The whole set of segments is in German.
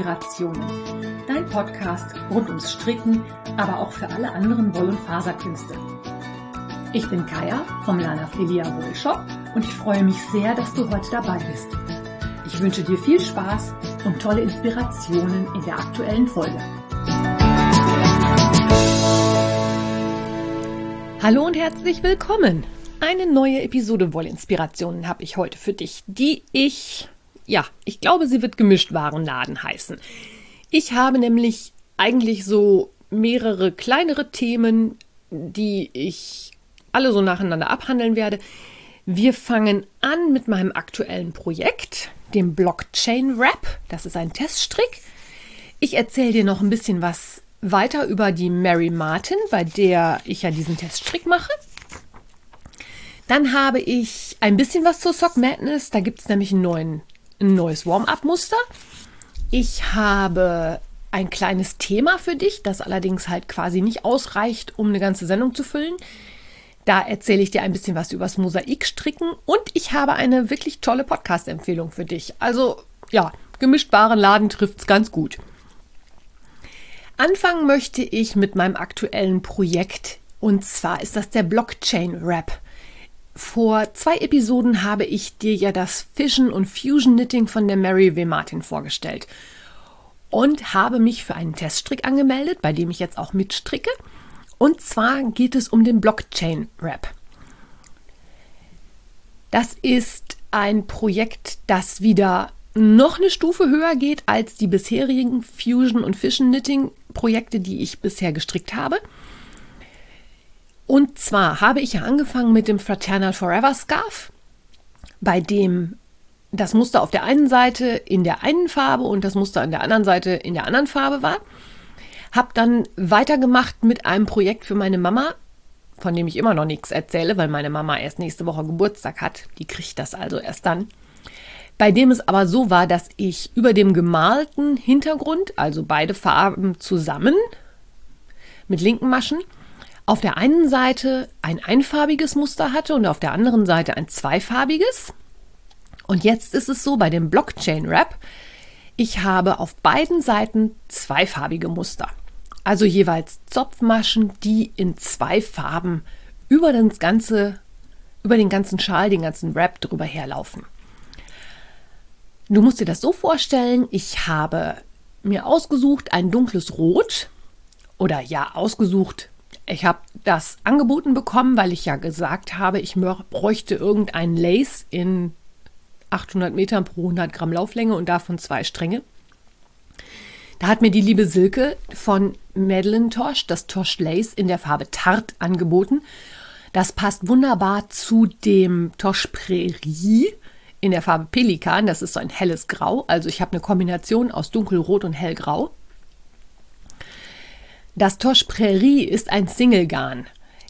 Inspirationen. Dein Podcast rund ums Stricken, aber auch für alle anderen Woll- und Faserkünste. Ich bin Kaya vom Lana Filia Wollshop und ich freue mich sehr, dass du heute dabei bist. Ich wünsche dir viel Spaß und tolle Inspirationen in der aktuellen Folge. Hallo und herzlich willkommen. Eine neue Episode Wollinspirationen habe ich heute für dich, die ich, ja, ich glaube, sie wird gemischt Warenladen heißen. Ich habe nämlich eigentlich so mehrere kleinere Themen, die ich alle so nacheinander abhandeln werde. Wir fangen an mit meinem aktuellen Projekt, dem Blockchain Wrap. Das ist ein Teststrick. Ich erzähle dir noch ein bisschen was weiter über die Mary Martin, bei der ich ja diesen Teststrick mache. Dann habe ich ein bisschen was zur Sock Madness. Da gibt es nämlich einen neuen, ein neues Warm-up-Muster. Ich habe ein kleines Thema für dich, das allerdings halt quasi nicht ausreicht, um eine ganze Sendung zu füllen. Da erzähle ich dir ein bisschen was übers Mosaikstricken und ich habe eine wirklich tolle Podcast-Empfehlung für dich. Also ja, gemischt Laden trifft es ganz gut. Anfangen möchte ich mit meinem aktuellen Projekt und zwar ist das der Blockchain Wrap. Vor zwei Episoden habe ich dir ja das Fission und Fusion Knitting von der Mary W. Martin vorgestellt und habe mich für einen Teststrick angemeldet, bei dem ich jetzt auch mitstricke. Und zwar geht es um den Blockchain Wrap. Das ist ein Projekt, das wieder noch eine Stufe höher geht als die bisherigen Fusion und Fission Knitting Projekte, die ich bisher gestrickt habe. Und zwar habe ich ja angefangen mit dem Fraternal Forever Scarf, bei dem das Muster auf der einen Seite in der einen Farbe und das Muster an der anderen Seite in der anderen Farbe war. Hab dann weitergemacht mit einem Projekt für meine Mama, von dem ich immer noch nichts erzähle, weil meine Mama erst nächste Woche Geburtstag hat. Die kriegt das also erst dann bei dem es aber so war, dass ich über dem gemalten Hintergrund, also beide Farben zusammen mit linken Maschen, auf der einen Seite ein einfarbiges Muster hatte und auf der anderen Seite ein zweifarbiges. Und jetzt ist es so bei dem Blockchain Wrap, ich habe auf beiden Seiten zweifarbige Muster. Also jeweils Zopfmaschen, die in zwei Farben über das ganze, über den ganzen Schal, den ganzen Wrap drüber herlaufen. Du musst dir das so vorstellen, ich habe mir ausgesucht ein dunkles Rot oder ja, ausgesucht. Ich habe das angeboten bekommen, weil ich ja gesagt habe, ich bräuchte irgendein Lace in 800 Metern pro 100 Gramm Lauflänge und davon zwei Stränge. Da hat mir die liebe Silke von Madeline Tosh das Tosh Lace in der Farbe Tart angeboten. Das passt wunderbar zu dem Tosh Prairie in der Farbe Pelikan. Das ist so ein helles Grau. Also ich habe eine Kombination aus dunkelrot und hellgrau. Das Tosh Prairie ist ein Single-Garn.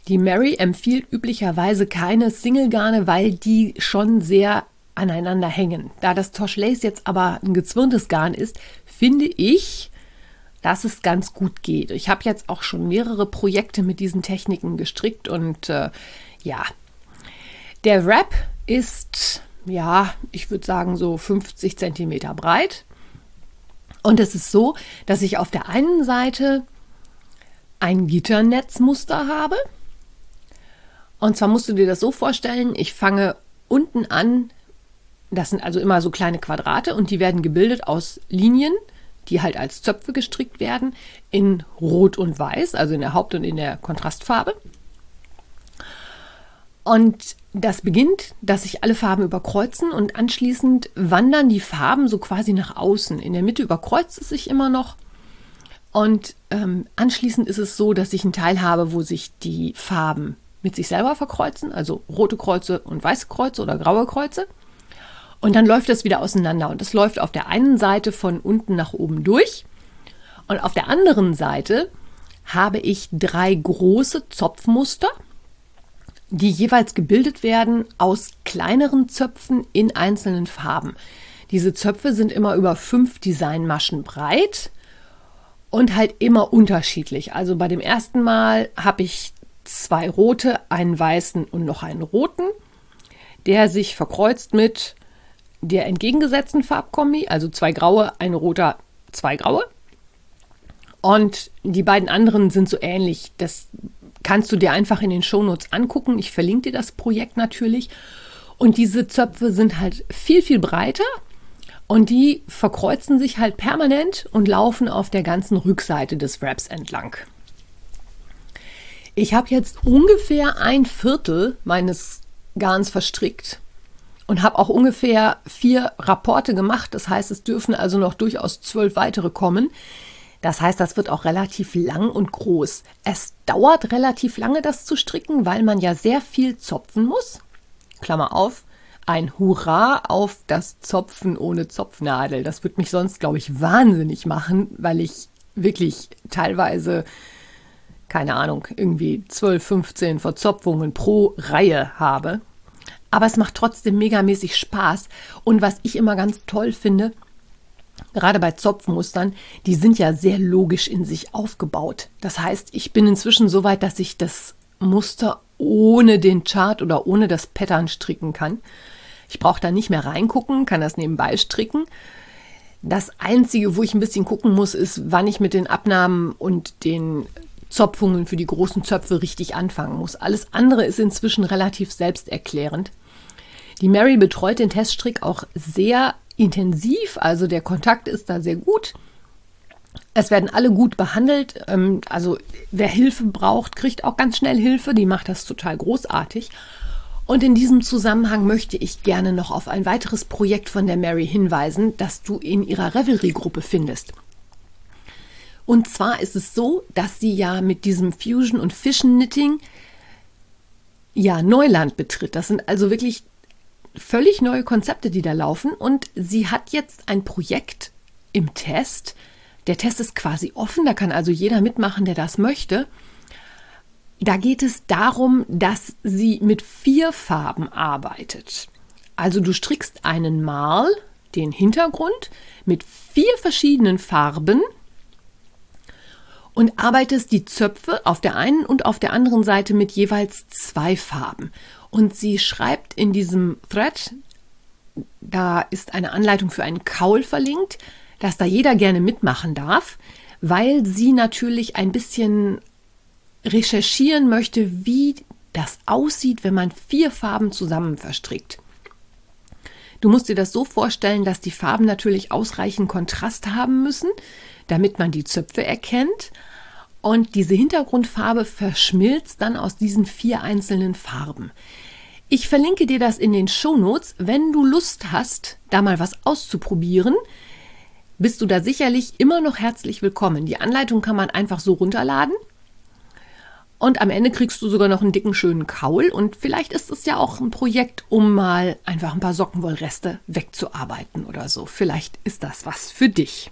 Die Mary empfiehlt üblicherweise keine Single-Garne, weil die schon sehr aneinander hängen. Da das Tosh Lace jetzt aber ein gezwirntes Garn ist, finde ich, dass es ganz gut geht. Ich habe jetzt auch schon mehrere Projekte mit diesen Techniken gestrickt und äh, ja, der Wrap ist ja, ich würde sagen so 50 Zentimeter breit. Und es ist so, dass ich auf der einen Seite ein Gitternetzmuster habe. Und zwar musst du dir das so vorstellen, ich fange unten an, das sind also immer so kleine Quadrate und die werden gebildet aus Linien, die halt als Zöpfe gestrickt werden, in Rot und Weiß, also in der Haupt- und in der Kontrastfarbe. Und das beginnt, dass sich alle Farben überkreuzen und anschließend wandern die Farben so quasi nach außen. In der Mitte überkreuzt es sich immer noch. Und ähm, anschließend ist es so, dass ich einen Teil habe, wo sich die Farben mit sich selber verkreuzen, also rote Kreuze und weiße Kreuze oder graue Kreuze. Und dann läuft das wieder auseinander. Und das läuft auf der einen Seite von unten nach oben durch. Und auf der anderen Seite habe ich drei große Zopfmuster die jeweils gebildet werden aus kleineren Zöpfen in einzelnen Farben. Diese Zöpfe sind immer über fünf Designmaschen breit und halt immer unterschiedlich. Also bei dem ersten Mal habe ich zwei rote, einen weißen und noch einen roten, der sich verkreuzt mit der entgegengesetzten Farbkombi, also zwei graue, ein roter, zwei graue. Und die beiden anderen sind so ähnlich. Das kannst du dir einfach in den Shownotes angucken. Ich verlinke dir das Projekt natürlich. Und diese Zöpfe sind halt viel, viel breiter und die verkreuzen sich halt permanent und laufen auf der ganzen Rückseite des Wraps entlang. Ich habe jetzt ungefähr ein Viertel meines Garns verstrickt und habe auch ungefähr vier Rapporte gemacht. Das heißt, es dürfen also noch durchaus zwölf weitere kommen. Das heißt, das wird auch relativ lang und groß. Es dauert relativ lange, das zu stricken, weil man ja sehr viel zopfen muss. Klammer auf, ein Hurra auf das Zopfen ohne Zopfnadel. Das wird mich sonst, glaube ich, wahnsinnig machen, weil ich wirklich teilweise, keine Ahnung, irgendwie 12, 15 Verzopfungen pro Reihe habe. Aber es macht trotzdem megamäßig Spaß. Und was ich immer ganz toll finde, gerade bei Zopfmustern, die sind ja sehr logisch in sich aufgebaut. Das heißt, ich bin inzwischen so weit, dass ich das Muster ohne den Chart oder ohne das Pattern stricken kann. Ich brauche da nicht mehr reingucken, kann das nebenbei stricken. Das Einzige, wo ich ein bisschen gucken muss, ist, wann ich mit den Abnahmen und den Zopfungen für die großen Zöpfe richtig anfangen muss. Alles andere ist inzwischen relativ selbsterklärend. Die Mary betreut den Teststrick auch sehr intensiv, also der Kontakt ist da sehr gut. Es werden alle gut behandelt. Ähm, also wer Hilfe braucht, kriegt auch ganz schnell Hilfe. Die macht das total großartig. Und in diesem Zusammenhang möchte ich gerne noch auf ein weiteres Projekt von der Mary hinweisen, das du in ihrer Revelry-Gruppe findest. Und zwar ist es so, dass sie ja mit diesem Fusion und Fission Knitting ja Neuland betritt. Das sind also wirklich völlig neue Konzepte, die da laufen. Und sie hat jetzt ein Projekt im Test. Der Test ist quasi offen, da kann also jeder mitmachen, der das möchte. Da geht es darum, dass sie mit vier Farben arbeitet. Also du strickst einen Mal, den Hintergrund, mit vier verschiedenen Farben und arbeitest die Zöpfe auf der einen und auf der anderen Seite mit jeweils zwei Farben. Und sie schreibt in diesem Thread, da ist eine Anleitung für einen Kaul verlinkt, dass da jeder gerne mitmachen darf, weil sie natürlich ein bisschen recherchieren möchte, wie das aussieht, wenn man vier Farben zusammen verstrickt. Du musst dir das so vorstellen, dass die Farben natürlich ausreichend Kontrast haben müssen, damit man die Zöpfe erkennt. Und diese Hintergrundfarbe verschmilzt dann aus diesen vier einzelnen Farben. Ich verlinke dir das in den Shownotes. Wenn du Lust hast, da mal was auszuprobieren, bist du da sicherlich immer noch herzlich willkommen. Die Anleitung kann man einfach so runterladen. Und am Ende kriegst du sogar noch einen dicken, schönen Kaul. Und vielleicht ist es ja auch ein Projekt, um mal einfach ein paar Sockenwollreste wegzuarbeiten oder so. Vielleicht ist das was für dich.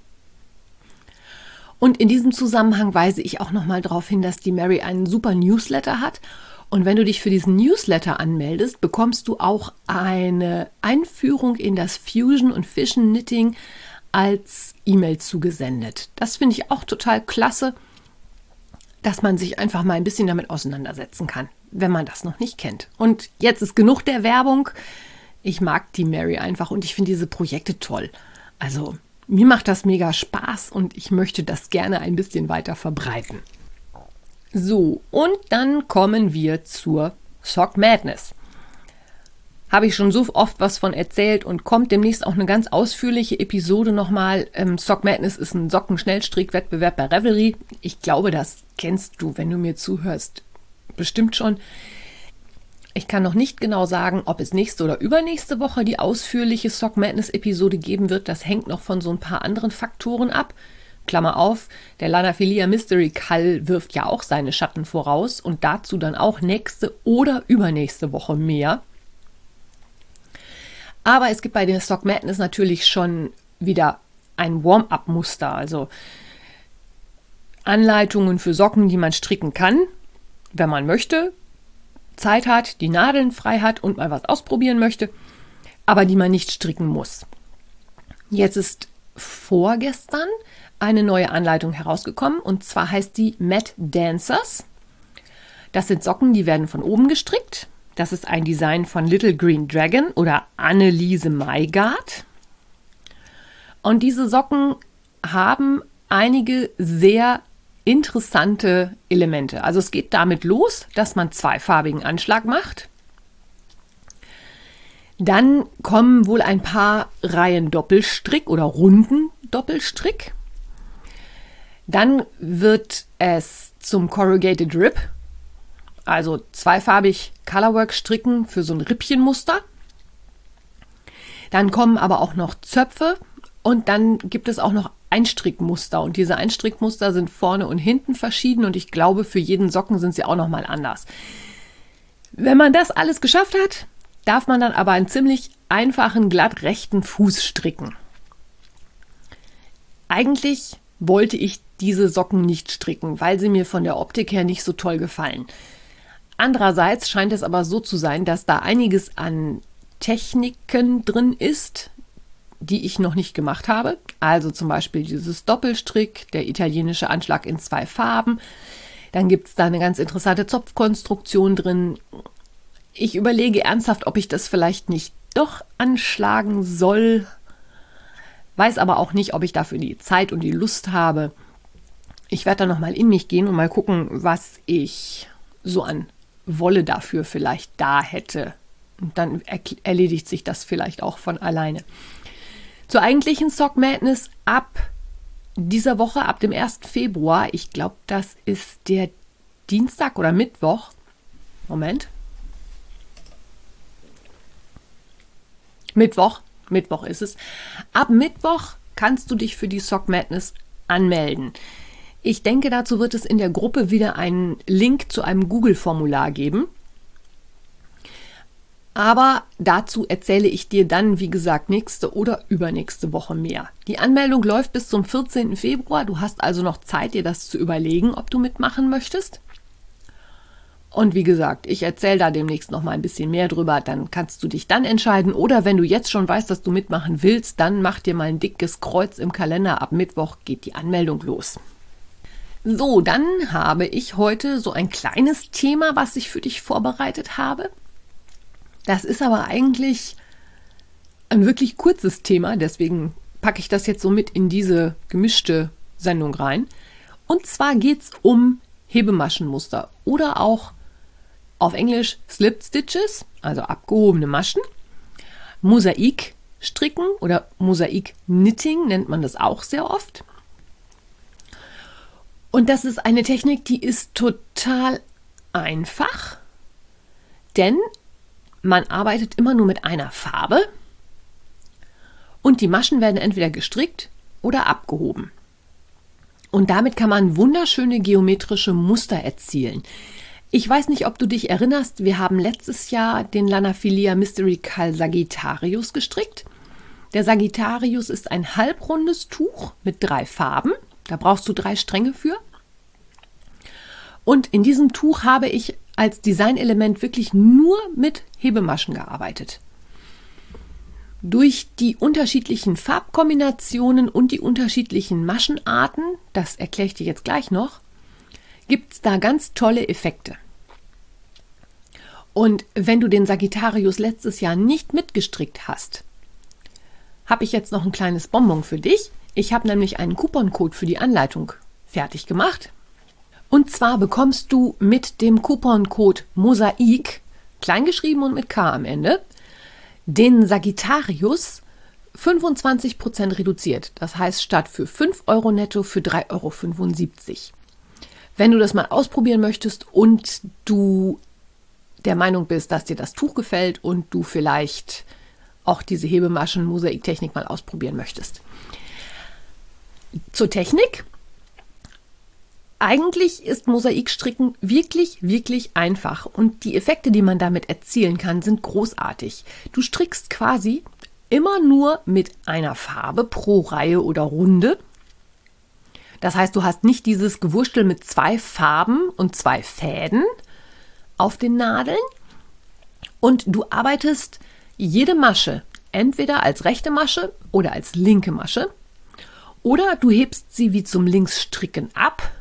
Und in diesem Zusammenhang weise ich auch nochmal darauf hin, dass die Mary einen super Newsletter hat. Und wenn du dich für diesen Newsletter anmeldest, bekommst du auch eine Einführung in das Fusion und Fission Knitting als E-Mail zugesendet. Das finde ich auch total klasse dass man sich einfach mal ein bisschen damit auseinandersetzen kann, wenn man das noch nicht kennt. Und jetzt ist genug der Werbung. Ich mag die Mary einfach und ich finde diese Projekte toll. Also mir macht das mega Spaß und ich möchte das gerne ein bisschen weiter verbreiten. So, und dann kommen wir zur Sock Madness habe ich schon so oft was von erzählt und kommt demnächst auch eine ganz ausführliche Episode nochmal. Ähm, Sock Madness ist ein Sockenschnellstrickwettbewerb bei Revelry. Ich glaube, das kennst du, wenn du mir zuhörst, bestimmt schon. Ich kann noch nicht genau sagen, ob es nächste oder übernächste Woche die ausführliche Sock Madness Episode geben wird. Das hängt noch von so ein paar anderen Faktoren ab. Klammer auf, der Lanafilia Mystery Call wirft ja auch seine Schatten voraus und dazu dann auch nächste oder übernächste Woche mehr. Aber es gibt bei den Stock Madness natürlich schon wieder ein Warm-up-Muster, also Anleitungen für Socken, die man stricken kann, wenn man möchte, Zeit hat, die Nadeln frei hat und mal was ausprobieren möchte, aber die man nicht stricken muss. Jetzt ist vorgestern eine neue Anleitung herausgekommen und zwar heißt die Mat Dancers. Das sind Socken, die werden von oben gestrickt das ist ein Design von Little Green Dragon oder Anneliese Maigard. Und diese Socken haben einige sehr interessante Elemente. Also es geht damit los, dass man zweifarbigen Anschlag macht. Dann kommen wohl ein paar Reihen Doppelstrick oder Runden Doppelstrick. Dann wird es zum Corrugated Rib, also zweifarbig Colorwork stricken für so ein Rippchenmuster. Dann kommen aber auch noch Zöpfe und dann gibt es auch noch Einstrickmuster und diese Einstrickmuster sind vorne und hinten verschieden und ich glaube, für jeden Socken sind sie auch nochmal anders. Wenn man das alles geschafft hat, darf man dann aber einen ziemlich einfachen, glatt rechten Fuß stricken. Eigentlich wollte ich diese Socken nicht stricken, weil sie mir von der Optik her nicht so toll gefallen. Andererseits scheint es aber so zu sein, dass da einiges an Techniken drin ist, die ich noch nicht gemacht habe. Also zum Beispiel dieses Doppelstrick, der italienische Anschlag in zwei Farben. Dann gibt es da eine ganz interessante Zopfkonstruktion drin. Ich überlege ernsthaft, ob ich das vielleicht nicht doch anschlagen soll. Weiß aber auch nicht, ob ich dafür die Zeit und die Lust habe. Ich werde da nochmal in mich gehen und mal gucken, was ich so an Wolle dafür vielleicht da hätte. Und dann erledigt sich das vielleicht auch von alleine. Zur eigentlichen Sock Madness ab dieser Woche, ab dem 1. Februar, ich glaube, das ist der Dienstag oder Mittwoch. Moment. Mittwoch, Mittwoch ist es. Ab Mittwoch kannst du dich für die Sock Madness anmelden. Ich denke, dazu wird es in der Gruppe wieder einen Link zu einem Google-Formular geben. Aber dazu erzähle ich dir dann, wie gesagt, nächste oder übernächste Woche mehr. Die Anmeldung läuft bis zum 14. Februar. Du hast also noch Zeit, dir das zu überlegen, ob du mitmachen möchtest. Und wie gesagt, ich erzähle da demnächst noch mal ein bisschen mehr drüber. Dann kannst du dich dann entscheiden. Oder wenn du jetzt schon weißt, dass du mitmachen willst, dann mach dir mal ein dickes Kreuz im Kalender. Ab Mittwoch geht die Anmeldung los. So, dann habe ich heute so ein kleines Thema, was ich für dich vorbereitet habe. Das ist aber eigentlich ein wirklich kurzes Thema, deswegen packe ich das jetzt so mit in diese gemischte Sendung rein. Und zwar geht es um Hebemaschenmuster oder auch auf Englisch Slip Stitches, also abgehobene Maschen, Mosaik stricken oder Mosaik Knitting nennt man das auch sehr oft. Und das ist eine Technik, die ist total einfach, denn man arbeitet immer nur mit einer Farbe und die Maschen werden entweder gestrickt oder abgehoben. Und damit kann man wunderschöne geometrische Muster erzielen. Ich weiß nicht, ob du dich erinnerst, wir haben letztes Jahr den Lanafilia Mystical Sagittarius gestrickt. Der Sagittarius ist ein halbrundes Tuch mit drei Farben. Da brauchst du drei Stränge für. Und in diesem Tuch habe ich als Designelement wirklich nur mit Hebemaschen gearbeitet. Durch die unterschiedlichen Farbkombinationen und die unterschiedlichen Maschenarten, das erkläre ich dir jetzt gleich noch, gibt es da ganz tolle Effekte. Und wenn du den Sagittarius letztes Jahr nicht mitgestrickt hast, habe ich jetzt noch ein kleines Bonbon für dich. Ich habe nämlich einen Couponcode für die Anleitung fertig gemacht. Und zwar bekommst du mit dem Couponcode Mosaik, kleingeschrieben und mit K am Ende, den Sagittarius 25% reduziert. Das heißt, statt für 5 Euro netto für 3,75 Euro. Wenn du das mal ausprobieren möchtest und du der Meinung bist, dass dir das Tuch gefällt und du vielleicht auch diese Hebemaschen-Mosaiktechnik mal ausprobieren möchtest. Zur Technik. Eigentlich ist Mosaikstricken wirklich, wirklich einfach und die Effekte, die man damit erzielen kann, sind großartig. Du strickst quasi immer nur mit einer Farbe pro Reihe oder Runde. Das heißt, du hast nicht dieses Gewurstel mit zwei Farben und zwei Fäden auf den Nadeln und du arbeitest jede Masche entweder als rechte Masche oder als linke Masche oder du hebst sie wie zum Linksstricken ab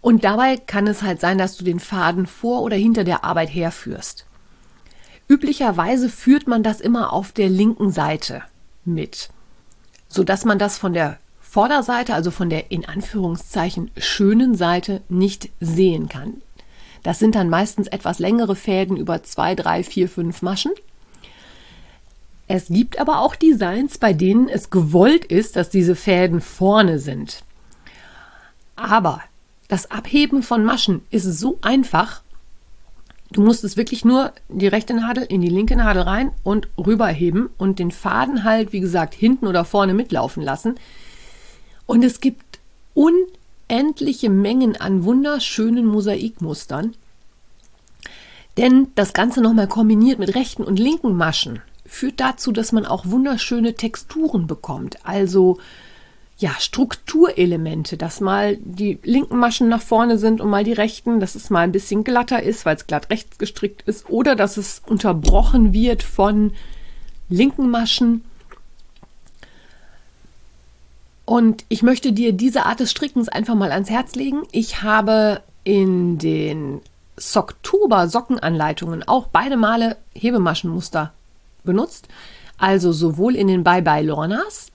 und dabei kann es halt sein, dass du den Faden vor oder hinter der Arbeit herführst. Üblicherweise führt man das immer auf der linken Seite mit, so dass man das von der Vorderseite, also von der in Anführungszeichen schönen Seite, nicht sehen kann. Das sind dann meistens etwas längere Fäden über zwei, drei, vier, fünf Maschen. Es gibt aber auch Designs, bei denen es gewollt ist, dass diese Fäden vorne sind. Aber das Abheben von Maschen ist so einfach. Du musst es wirklich nur die rechte Nadel in die linke Nadel rein und rüberheben und den Faden halt, wie gesagt, hinten oder vorne mitlaufen lassen. Und es gibt unendliche Mengen an wunderschönen Mosaikmustern. Denn das Ganze nochmal kombiniert mit rechten und linken Maschen führt dazu, dass man auch wunderschöne Texturen bekommt. Also ja, Strukturelemente, dass mal die linken Maschen nach vorne sind und mal die rechten, dass es mal ein bisschen glatter ist, weil es glatt rechts gestrickt ist, oder dass es unterbrochen wird von linken Maschen. Und ich möchte dir diese Art des Strickens einfach mal ans Herz legen. Ich habe in den Socktober Sockenanleitungen auch beide Male Hebemaschenmuster benutzt. Also sowohl in den Bye Bye Lornas,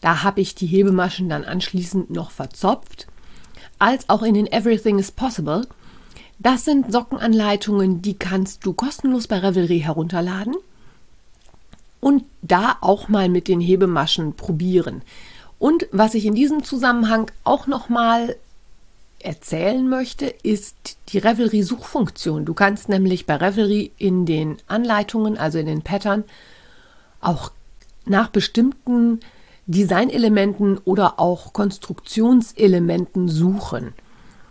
da habe ich die Hebemaschen dann anschließend noch verzopft, als auch in den Everything is Possible. Das sind Sockenanleitungen, die kannst du kostenlos bei Revelry herunterladen und da auch mal mit den Hebemaschen probieren. Und was ich in diesem Zusammenhang auch noch mal erzählen möchte, ist die Revelry-Suchfunktion. Du kannst nämlich bei Revelry in den Anleitungen, also in den Pattern, auch nach bestimmten Designelementen oder auch Konstruktionselementen suchen.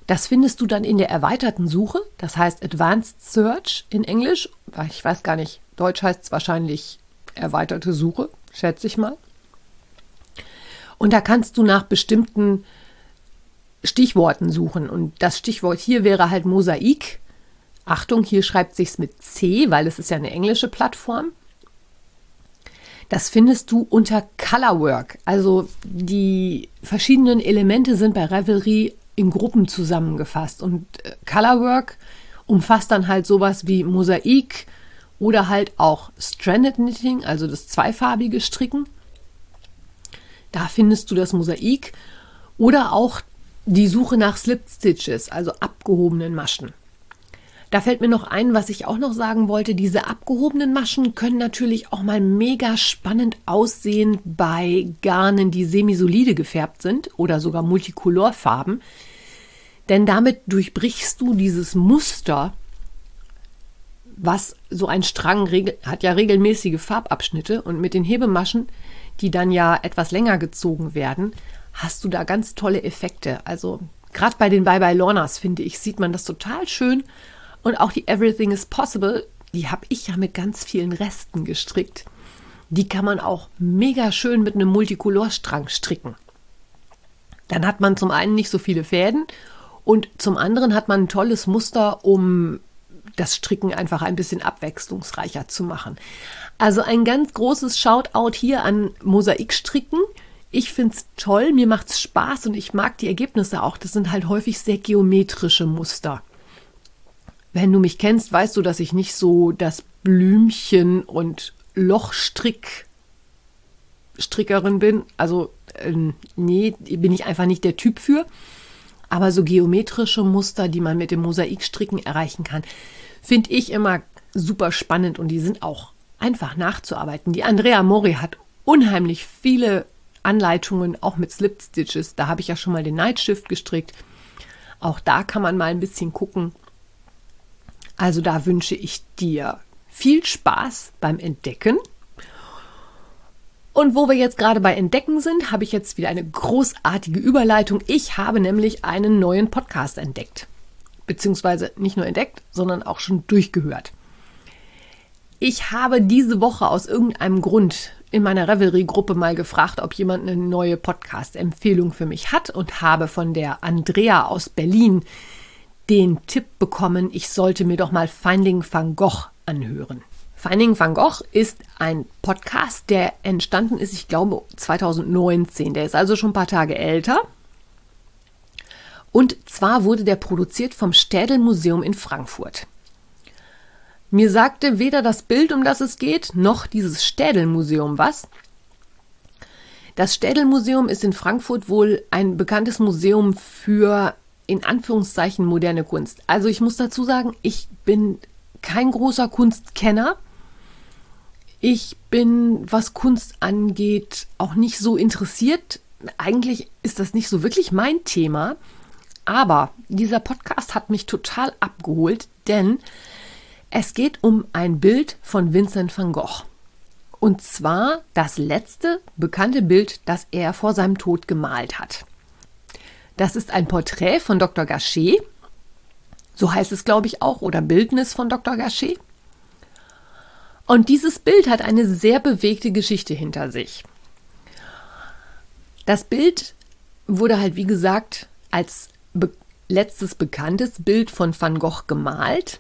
Das findest du dann in der erweiterten Suche, das heißt Advanced Search in Englisch. Ich weiß gar nicht, Deutsch heißt es wahrscheinlich erweiterte Suche, schätze ich mal. Und da kannst du nach bestimmten Stichworten suchen. Und das Stichwort hier wäre halt Mosaik. Achtung, hier schreibt sich's mit C, weil es ist ja eine englische Plattform. Das findest du unter Colorwork. Also die verschiedenen Elemente sind bei Revelry in Gruppen zusammengefasst. Und äh, Colorwork umfasst dann halt sowas wie Mosaik oder halt auch Stranded Knitting, also das zweifarbige Stricken. Da findest du das Mosaik oder auch die Suche nach Slip Stitches, also abgehobenen Maschen. Da fällt mir noch ein, was ich auch noch sagen wollte. Diese abgehobenen Maschen können natürlich auch mal mega spannend aussehen bei Garnen, die semisolide gefärbt sind oder sogar Multicolorfarben. Denn damit durchbrichst du dieses Muster, was so ein Strang hat ja regelmäßige Farbabschnitte und mit den Hebemaschen, die dann ja etwas länger gezogen werden, hast du da ganz tolle Effekte. Also gerade bei den Bye Bye Lornas, finde ich, sieht man das total schön. Und auch die Everything is Possible, die habe ich ja mit ganz vielen Resten gestrickt. Die kann man auch mega schön mit einem Multicolorstrang stricken. Dann hat man zum einen nicht so viele Fäden und zum anderen hat man ein tolles Muster, um das Stricken einfach ein bisschen abwechslungsreicher zu machen. Also ein ganz großes Shoutout hier an Mosaikstricken. Ich finde es toll, mir macht es Spaß und ich mag die Ergebnisse auch. Das sind halt häufig sehr geometrische Muster. Wenn du mich kennst, weißt du, dass ich nicht so das Blümchen und Lochstrick Strickerin bin. Also äh, nee, bin ich einfach nicht der Typ für. Aber so geometrische Muster, die man mit dem Mosaikstricken erreichen kann, finde ich immer super spannend und die sind auch einfach nachzuarbeiten. Die Andrea Mori hat unheimlich viele Anleitungen, auch mit Slip Stitches. Da habe ich ja schon mal den Night Shift gestrickt. Auch da kann man mal ein bisschen gucken. Also da wünsche ich dir viel Spaß beim Entdecken. Und wo wir jetzt gerade bei Entdecken sind, habe ich jetzt wieder eine großartige Überleitung. Ich habe nämlich einen neuen Podcast entdeckt. Beziehungsweise nicht nur entdeckt, sondern auch schon durchgehört. Ich habe diese Woche aus irgendeinem Grund in meiner Revelry-Gruppe mal gefragt, ob jemand eine neue Podcast-Empfehlung für mich hat und habe von der Andrea aus Berlin den Tipp bekommen, ich sollte mir doch mal Finding Van Gogh anhören. Finding Van Gogh ist ein Podcast, der entstanden ist, ich glaube, 2019. Der ist also schon ein paar Tage älter. Und zwar wurde der produziert vom Städel Museum in Frankfurt. Mir sagte weder das Bild, um das es geht, noch dieses Städelmuseum was. Das Städel-Museum ist in Frankfurt wohl ein bekanntes Museum für in Anführungszeichen moderne Kunst. Also ich muss dazu sagen, ich bin kein großer Kunstkenner. Ich bin, was Kunst angeht, auch nicht so interessiert. Eigentlich ist das nicht so wirklich mein Thema. Aber dieser Podcast hat mich total abgeholt, denn es geht um ein Bild von Vincent van Gogh. Und zwar das letzte bekannte Bild, das er vor seinem Tod gemalt hat. Das ist ein Porträt von Dr. Gachet. So heißt es, glaube ich, auch, oder Bildnis von Dr. Gachet. Und dieses Bild hat eine sehr bewegte Geschichte hinter sich. Das Bild wurde halt, wie gesagt, als be letztes bekanntes Bild von Van Gogh gemalt.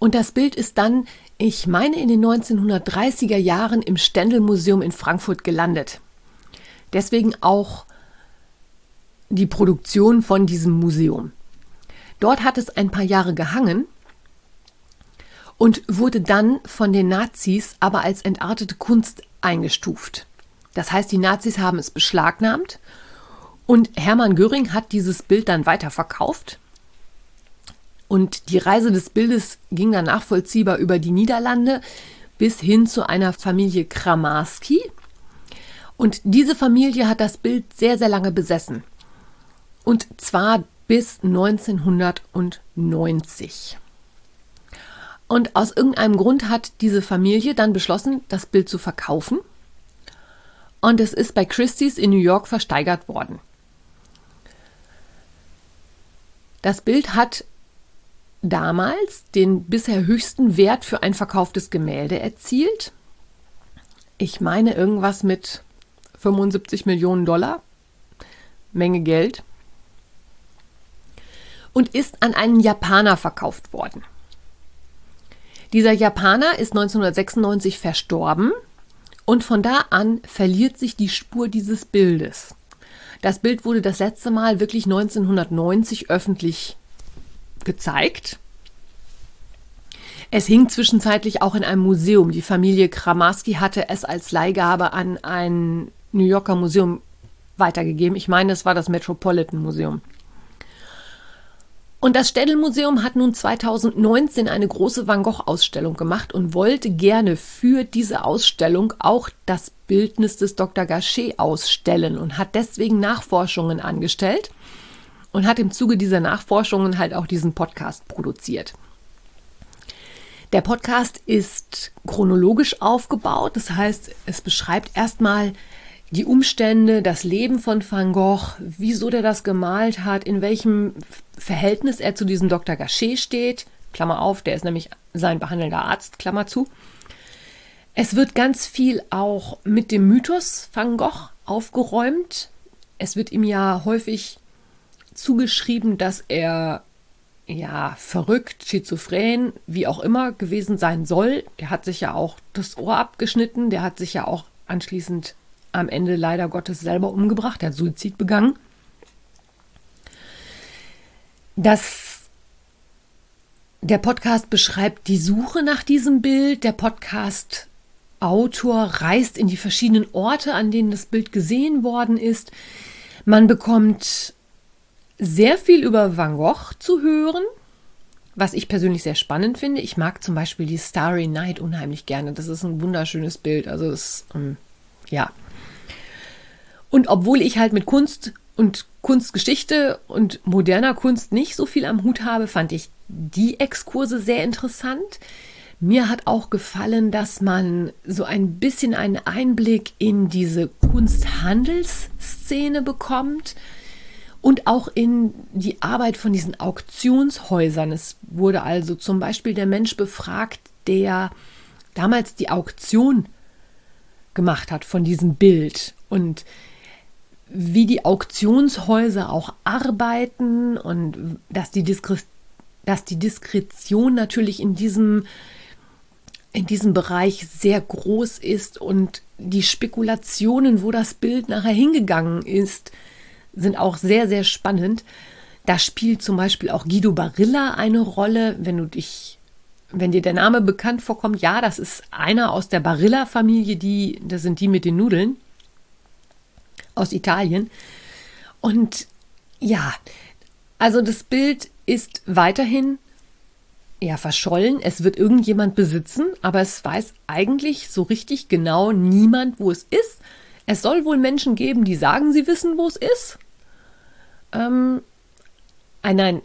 Und das Bild ist dann ich meine, in den 1930er Jahren im Stendel-Museum in Frankfurt gelandet. Deswegen auch die Produktion von diesem Museum. Dort hat es ein paar Jahre gehangen und wurde dann von den Nazis aber als entartete Kunst eingestuft. Das heißt, die Nazis haben es beschlagnahmt und Hermann Göring hat dieses Bild dann weiterverkauft und die Reise des Bildes ging dann nachvollziehbar über die Niederlande bis hin zu einer Familie Kramarski. Und diese Familie hat das Bild sehr, sehr lange besessen. Und zwar bis 1990. Und aus irgendeinem Grund hat diese Familie dann beschlossen, das Bild zu verkaufen. Und es ist bei Christie's in New York versteigert worden. Das Bild hat damals den bisher höchsten Wert für ein verkauftes Gemälde erzielt. Ich meine irgendwas mit 75 Millionen Dollar. Menge Geld. Und ist an einen Japaner verkauft worden. Dieser Japaner ist 1996 verstorben und von da an verliert sich die Spur dieses Bildes. Das Bild wurde das letzte Mal wirklich 1990 öffentlich gezeigt. Es hing zwischenzeitlich auch in einem Museum. Die Familie Kramarski hatte es als Leihgabe an ein New Yorker Museum weitergegeben. Ich meine, es war das Metropolitan Museum. Und das Städel-Museum hat nun 2019 eine große Van Gogh-Ausstellung gemacht und wollte gerne für diese Ausstellung auch das Bildnis des Dr. Gachet ausstellen und hat deswegen Nachforschungen angestellt und hat im Zuge dieser Nachforschungen halt auch diesen Podcast produziert. Der Podcast ist chronologisch aufgebaut, das heißt, es beschreibt erstmal die Umstände, das Leben von Van Gogh, wieso der das gemalt hat, in welchem Verhältnis er zu diesem Dr. Gachet steht. Klammer auf, der ist nämlich sein behandelnder Arzt, Klammer zu. Es wird ganz viel auch mit dem Mythos Van Gogh aufgeräumt. Es wird ihm ja häufig zugeschrieben, dass er ja verrückt, schizophren, wie auch immer gewesen sein soll. Der hat sich ja auch das Ohr abgeschnitten, der hat sich ja auch anschließend am Ende leider Gottes selber umgebracht, der hat Suizid begangen. Das der Podcast beschreibt die Suche nach diesem Bild. Der Podcast Autor reist in die verschiedenen Orte, an denen das Bild gesehen worden ist. Man bekommt sehr viel über Van Gogh zu hören, was ich persönlich sehr spannend finde. Ich mag zum Beispiel die Starry Night unheimlich gerne. Das ist ein wunderschönes Bild. Also es, ähm, ja. Und obwohl ich halt mit Kunst und Kunstgeschichte und moderner Kunst nicht so viel am Hut habe, fand ich die Exkurse sehr interessant. Mir hat auch gefallen, dass man so ein bisschen einen Einblick in diese Kunsthandelsszene bekommt und auch in die Arbeit von diesen Auktionshäusern. Es wurde also zum Beispiel der Mensch befragt, der damals die Auktion gemacht hat von diesem Bild und wie die Auktionshäuser auch arbeiten und dass die, Diskre dass die Diskretion natürlich in diesem, in diesem Bereich sehr groß ist und die Spekulationen, wo das Bild nachher hingegangen ist, sind auch sehr, sehr spannend. Da spielt zum Beispiel auch Guido Barilla eine Rolle, wenn du dich, wenn dir der Name bekannt vorkommt. Ja, das ist einer aus der Barilla-Familie, die, das sind die mit den Nudeln. aus Italien. Und ja, also das Bild ist weiterhin ja verschollen. Es wird irgendjemand besitzen, aber es weiß eigentlich so richtig genau niemand, wo es ist. Es soll wohl Menschen geben, die sagen, sie wissen, wo es ist. Ähm, äh, nein,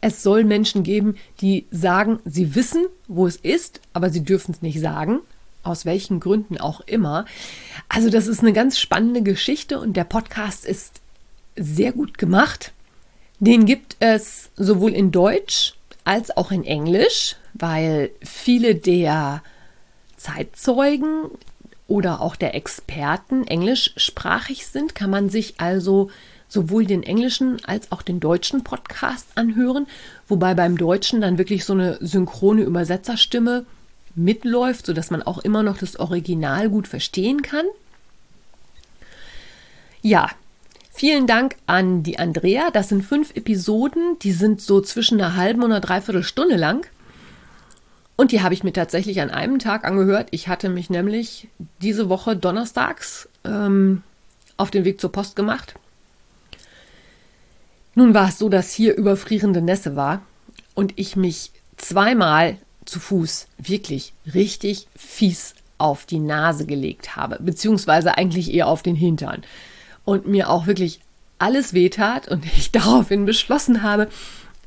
es soll Menschen geben, die sagen, sie wissen, wo es ist, aber sie dürfen es nicht sagen. Aus welchen Gründen auch immer. Also, das ist eine ganz spannende Geschichte und der Podcast ist sehr gut gemacht. Den gibt es sowohl in Deutsch als auch in Englisch, weil viele der Zeitzeugen oder auch der Experten englischsprachig sind, kann man sich also sowohl den englischen als auch den deutschen Podcast anhören, wobei beim Deutschen dann wirklich so eine synchrone Übersetzerstimme mitläuft, sodass man auch immer noch das Original gut verstehen kann. Ja, vielen Dank an die Andrea. Das sind fünf Episoden, die sind so zwischen einer halben und einer Dreiviertelstunde lang. Und die habe ich mir tatsächlich an einem Tag angehört. Ich hatte mich nämlich diese Woche donnerstags ähm, auf den Weg zur Post gemacht nun war es so, dass hier überfrierende Nässe war und ich mich zweimal zu Fuß wirklich richtig fies auf die Nase gelegt habe, beziehungsweise eigentlich eher auf den Hintern und mir auch wirklich alles wehtat und ich daraufhin beschlossen habe,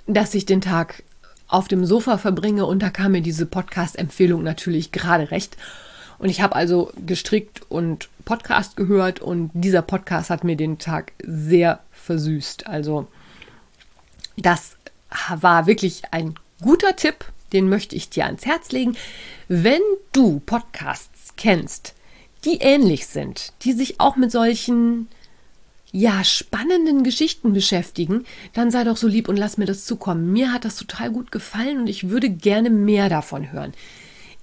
dass ich den Tag auf dem Sofa verbringe und da kam mir diese Podcast-Empfehlung natürlich gerade recht. Und ich habe also gestrickt und Podcast gehört und dieser Podcast hat mir den Tag sehr versüßt. Also das war wirklich ein guter Tipp, den möchte ich dir ans Herz legen. Wenn du Podcasts kennst, die ähnlich sind, die sich auch mit solchen ja, spannenden Geschichten beschäftigen, dann sei doch so lieb und lass mir das zukommen. Mir hat das total gut gefallen und ich würde gerne mehr davon hören.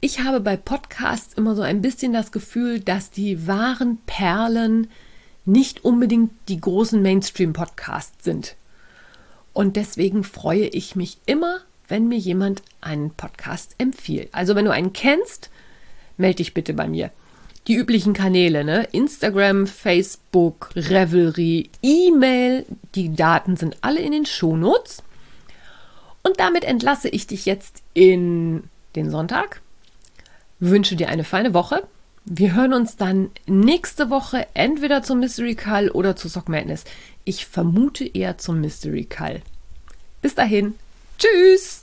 Ich habe bei Podcasts immer so ein bisschen das Gefühl, dass die wahren Perlen nicht unbedingt die großen Mainstream-Podcasts sind. Und deswegen freue ich mich immer, wenn mir jemand einen Podcast empfiehlt. Also wenn du einen kennst, melde dich bitte bei mir. Die üblichen Kanäle, ne? Instagram, Facebook, Revelry, E-Mail, die Daten sind alle in den Shownotes. Und damit entlasse ich dich jetzt in den Sonntag. Wünsche dir eine feine Woche. Wir hören uns dann nächste Woche entweder zum Mystery Call oder zu Sock Madness. Ich vermute eher zum Mystery Call. Bis dahin. Tschüss!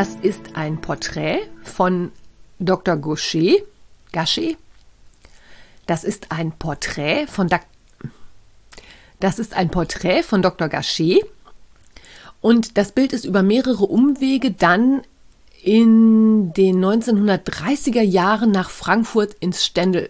Das ist ein Porträt von Dr. Gaucher. Gachet. Das ist ein Porträt von da Das ist ein Porträt von Dr. Gachet. Und das Bild ist über mehrere Umwege dann in den 1930er Jahren nach Frankfurt ins Ständel.